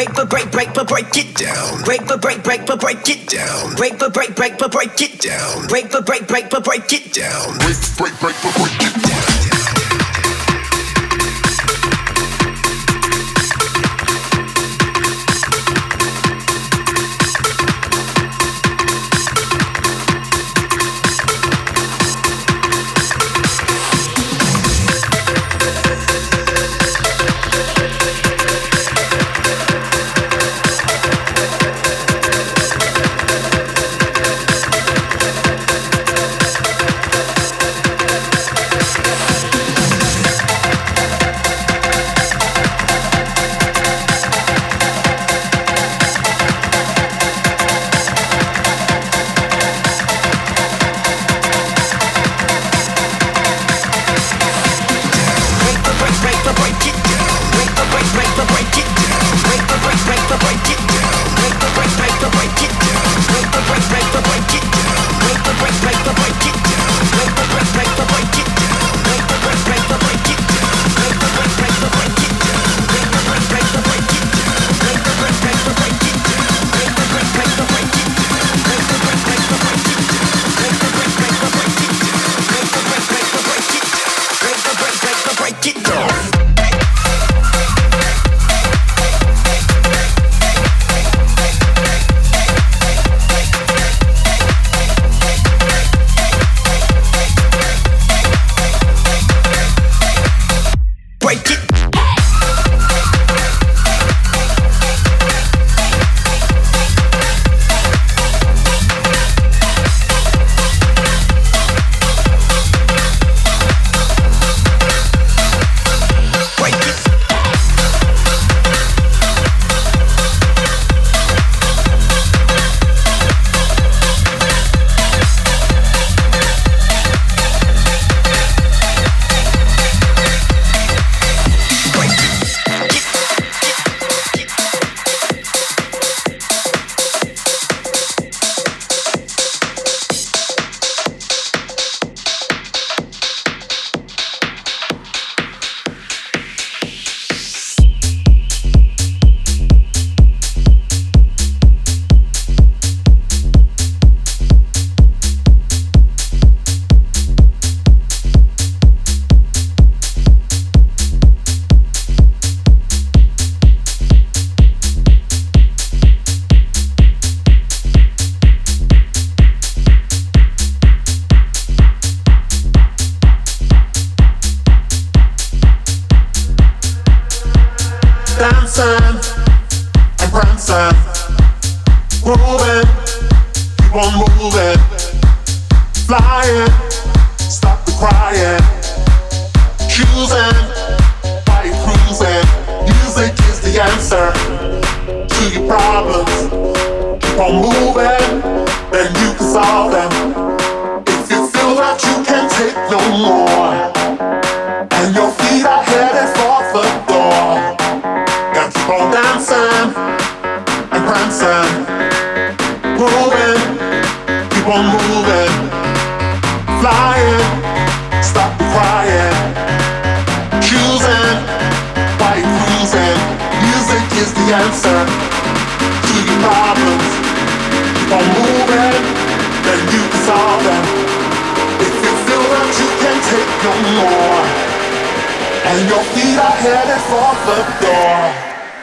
break but break break but break it down. Break but break break but break it down. Break but break break but break it down. Break but break break but break it down. Break break break but break. dancing and prancing, grooving, keep on moving, flying, stop the crying, choosing, fight cruising. Music is the answer to your problems. Keep on moving, then you can solve them. If you feel that you can't take no more, and you're prancing, you're prancing. Moving, keep on moving. Flying, stop the crying. Choosing, why you cruising? Music is the answer to your problems. Keep on moving, then you can solve them. If you feel that you can take no more, and your feet are headed for the door.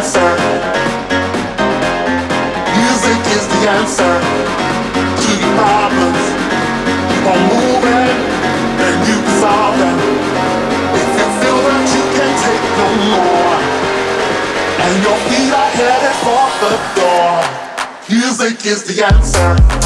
answer. Music is the answer. is the answer.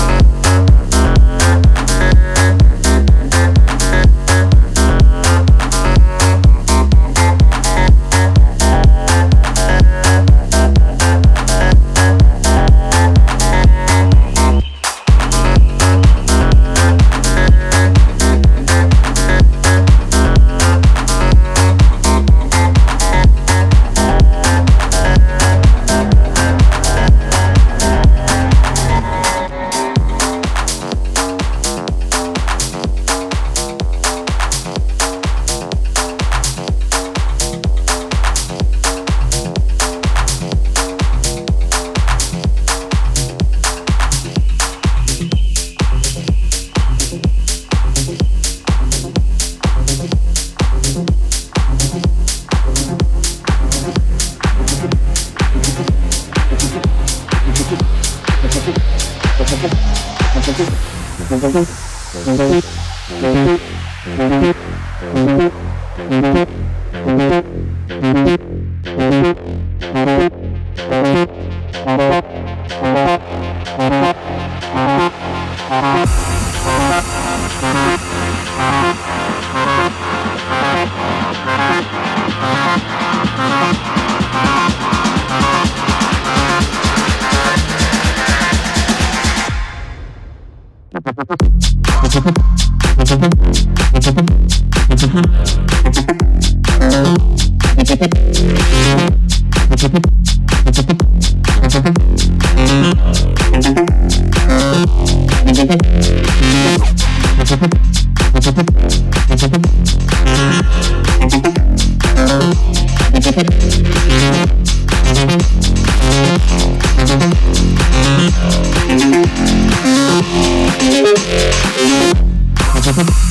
Welcome.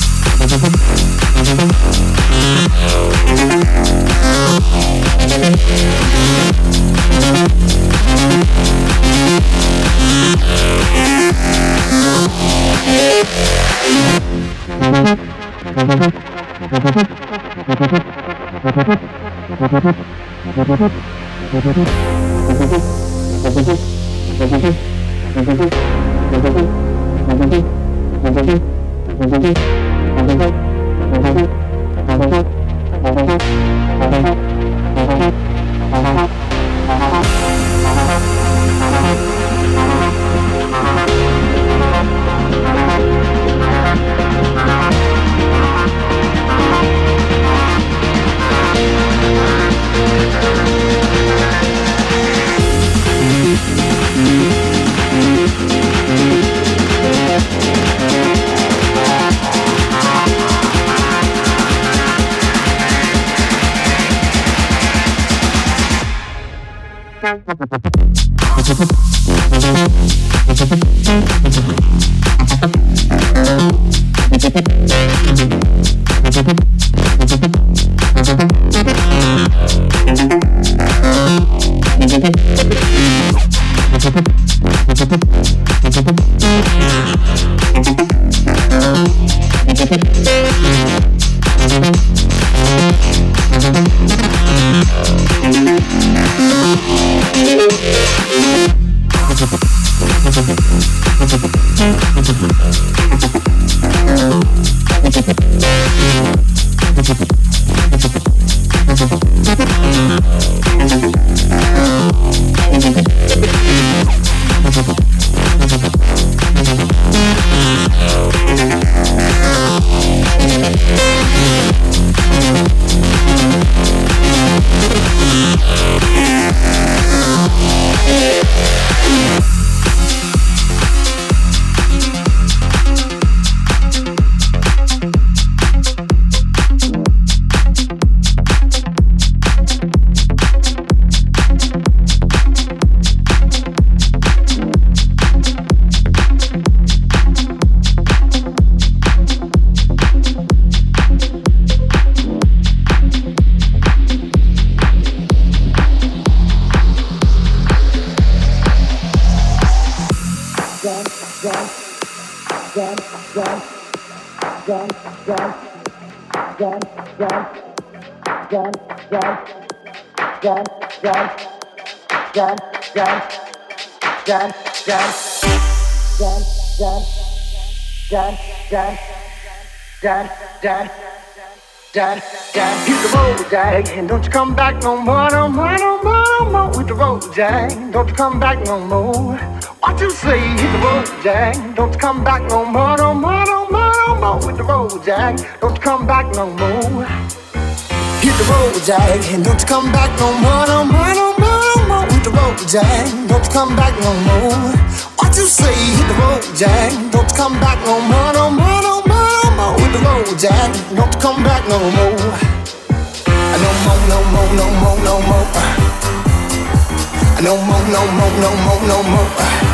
Don't you come back no more, no more, no more, no more. With the road, Jack, don't you come back no more. What you say? Hit the road, Jack, don't come back no more, no more, no more, no more. With the road, Jack, don't come back no more. Hit the road, Jack, don't come back no more, no more, no more, no more. With the road, Jack, don't come back no more. What you say? Hit the road, Jack, don't come back no more, no more, no more no more with the road, Jack. Don't come back no more. No more, no more, no more, no more. No more, no more, no more, no more.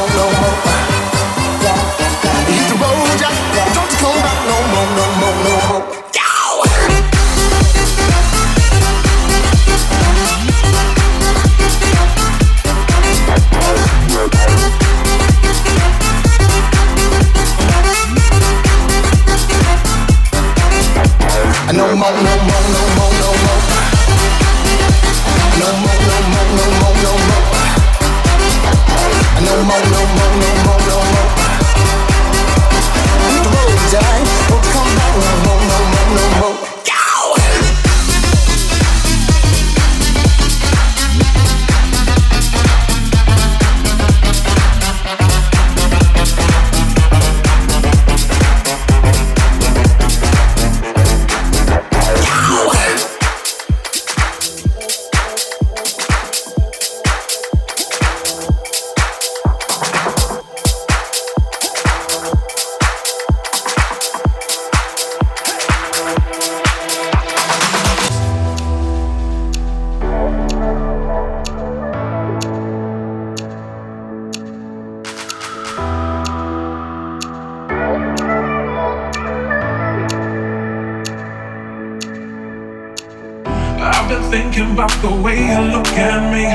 Thinking about the way you look at me.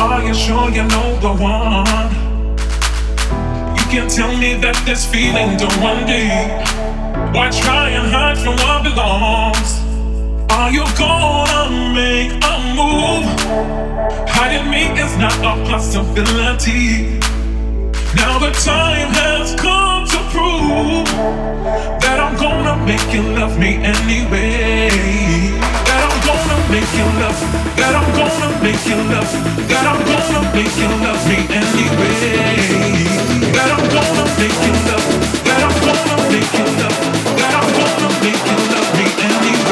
Are you sure you know the one? You can tell me that this feeling don't run deep. Why try and hide from what belongs? Are you gonna make a move? Hiding me is not a possibility. Now the time has come to prove that I'm gonna make you love me anyway gonna make you love, that I'm gonna make you love, I'm gonna make you love me anyway. That I'm gonna make you love, that I'm gonna make you love, I'm gonna make you love me anyway.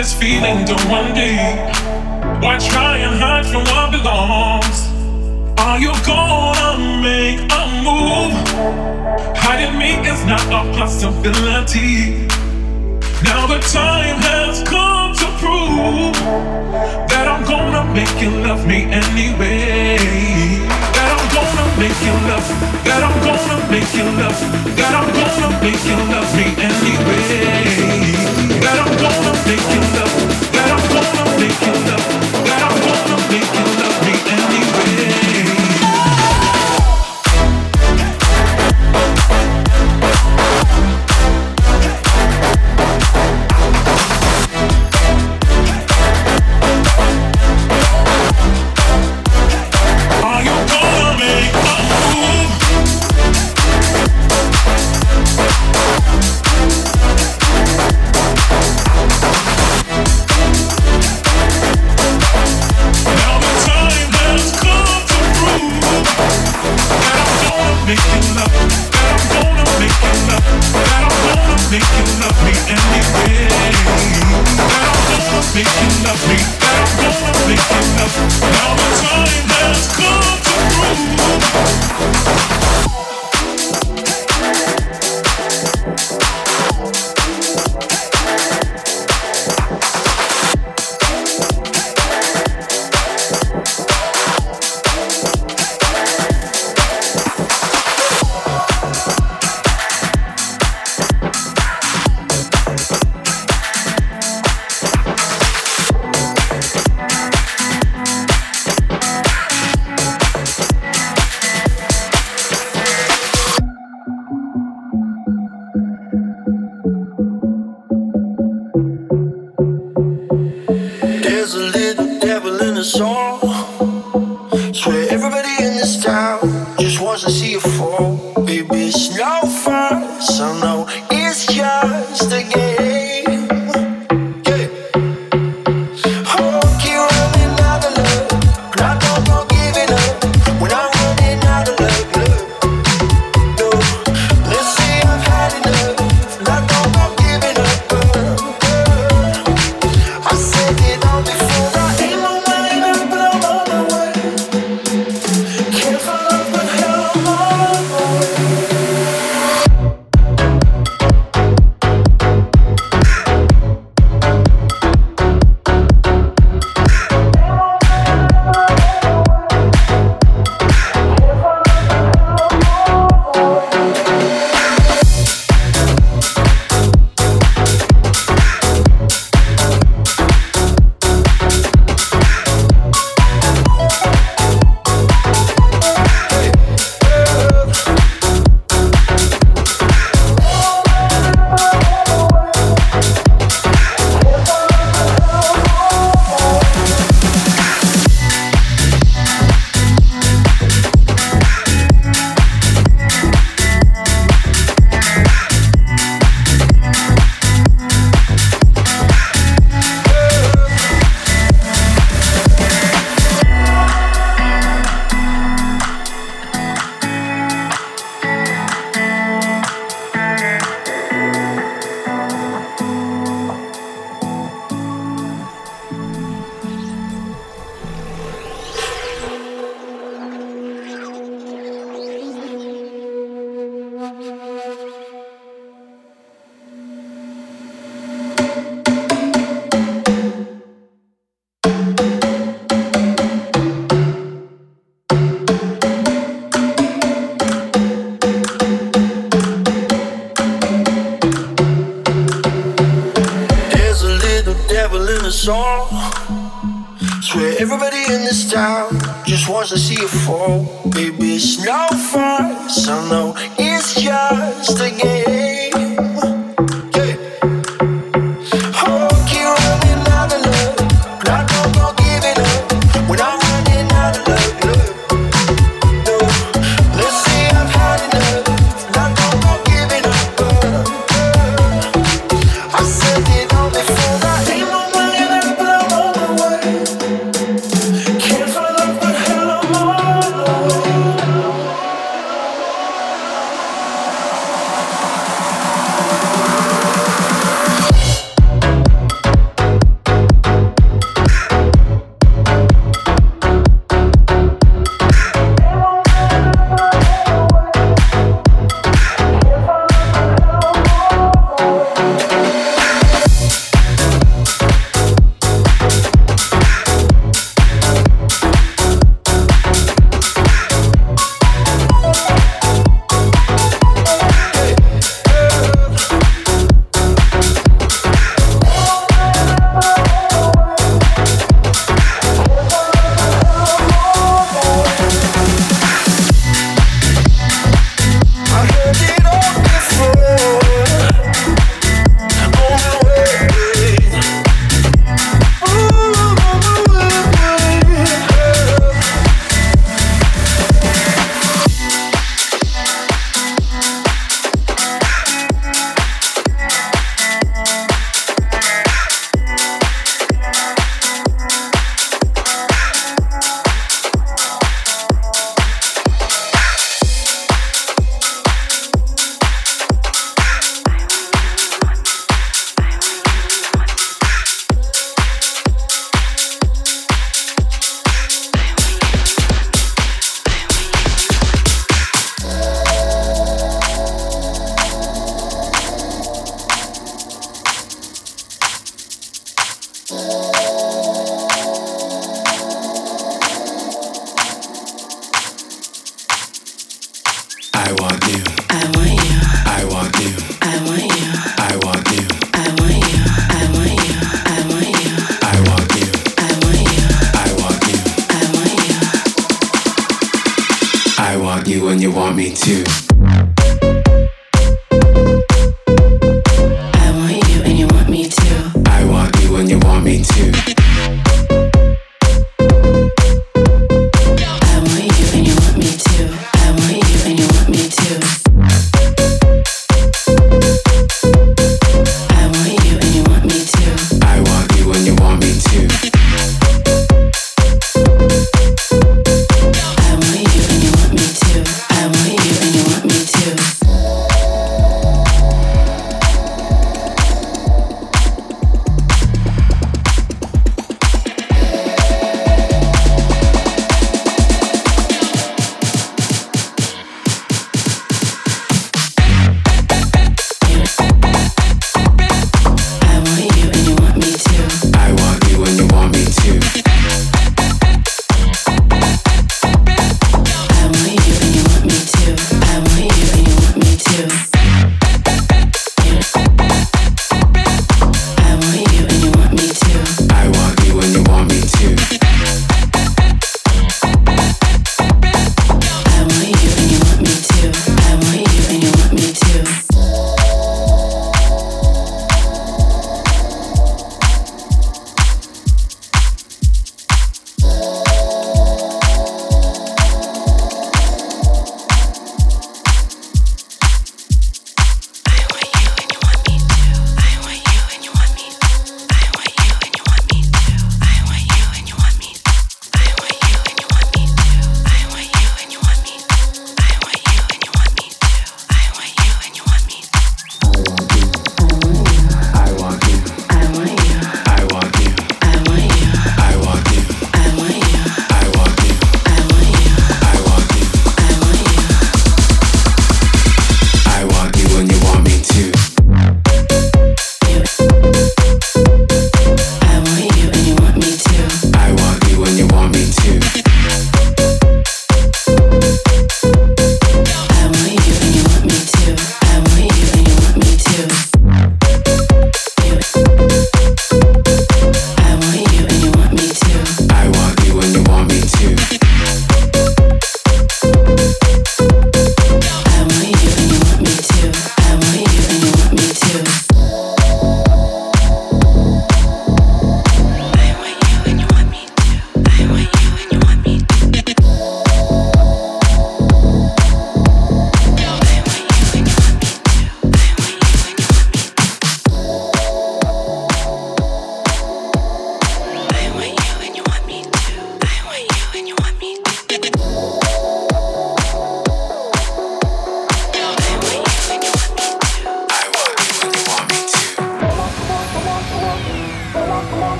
This feeling don't run deep. Why try and hide from what belongs? Are you gonna make a move? Hiding me is not a possibility. Now the time has come to prove that I'm gonna make you love me anyway. That I'm make you love, that I'm gonna make you love, that I'm gonna make you love me anyway. I'm gonna make you love, that I'm gonna make you love, that I'm gonna make you love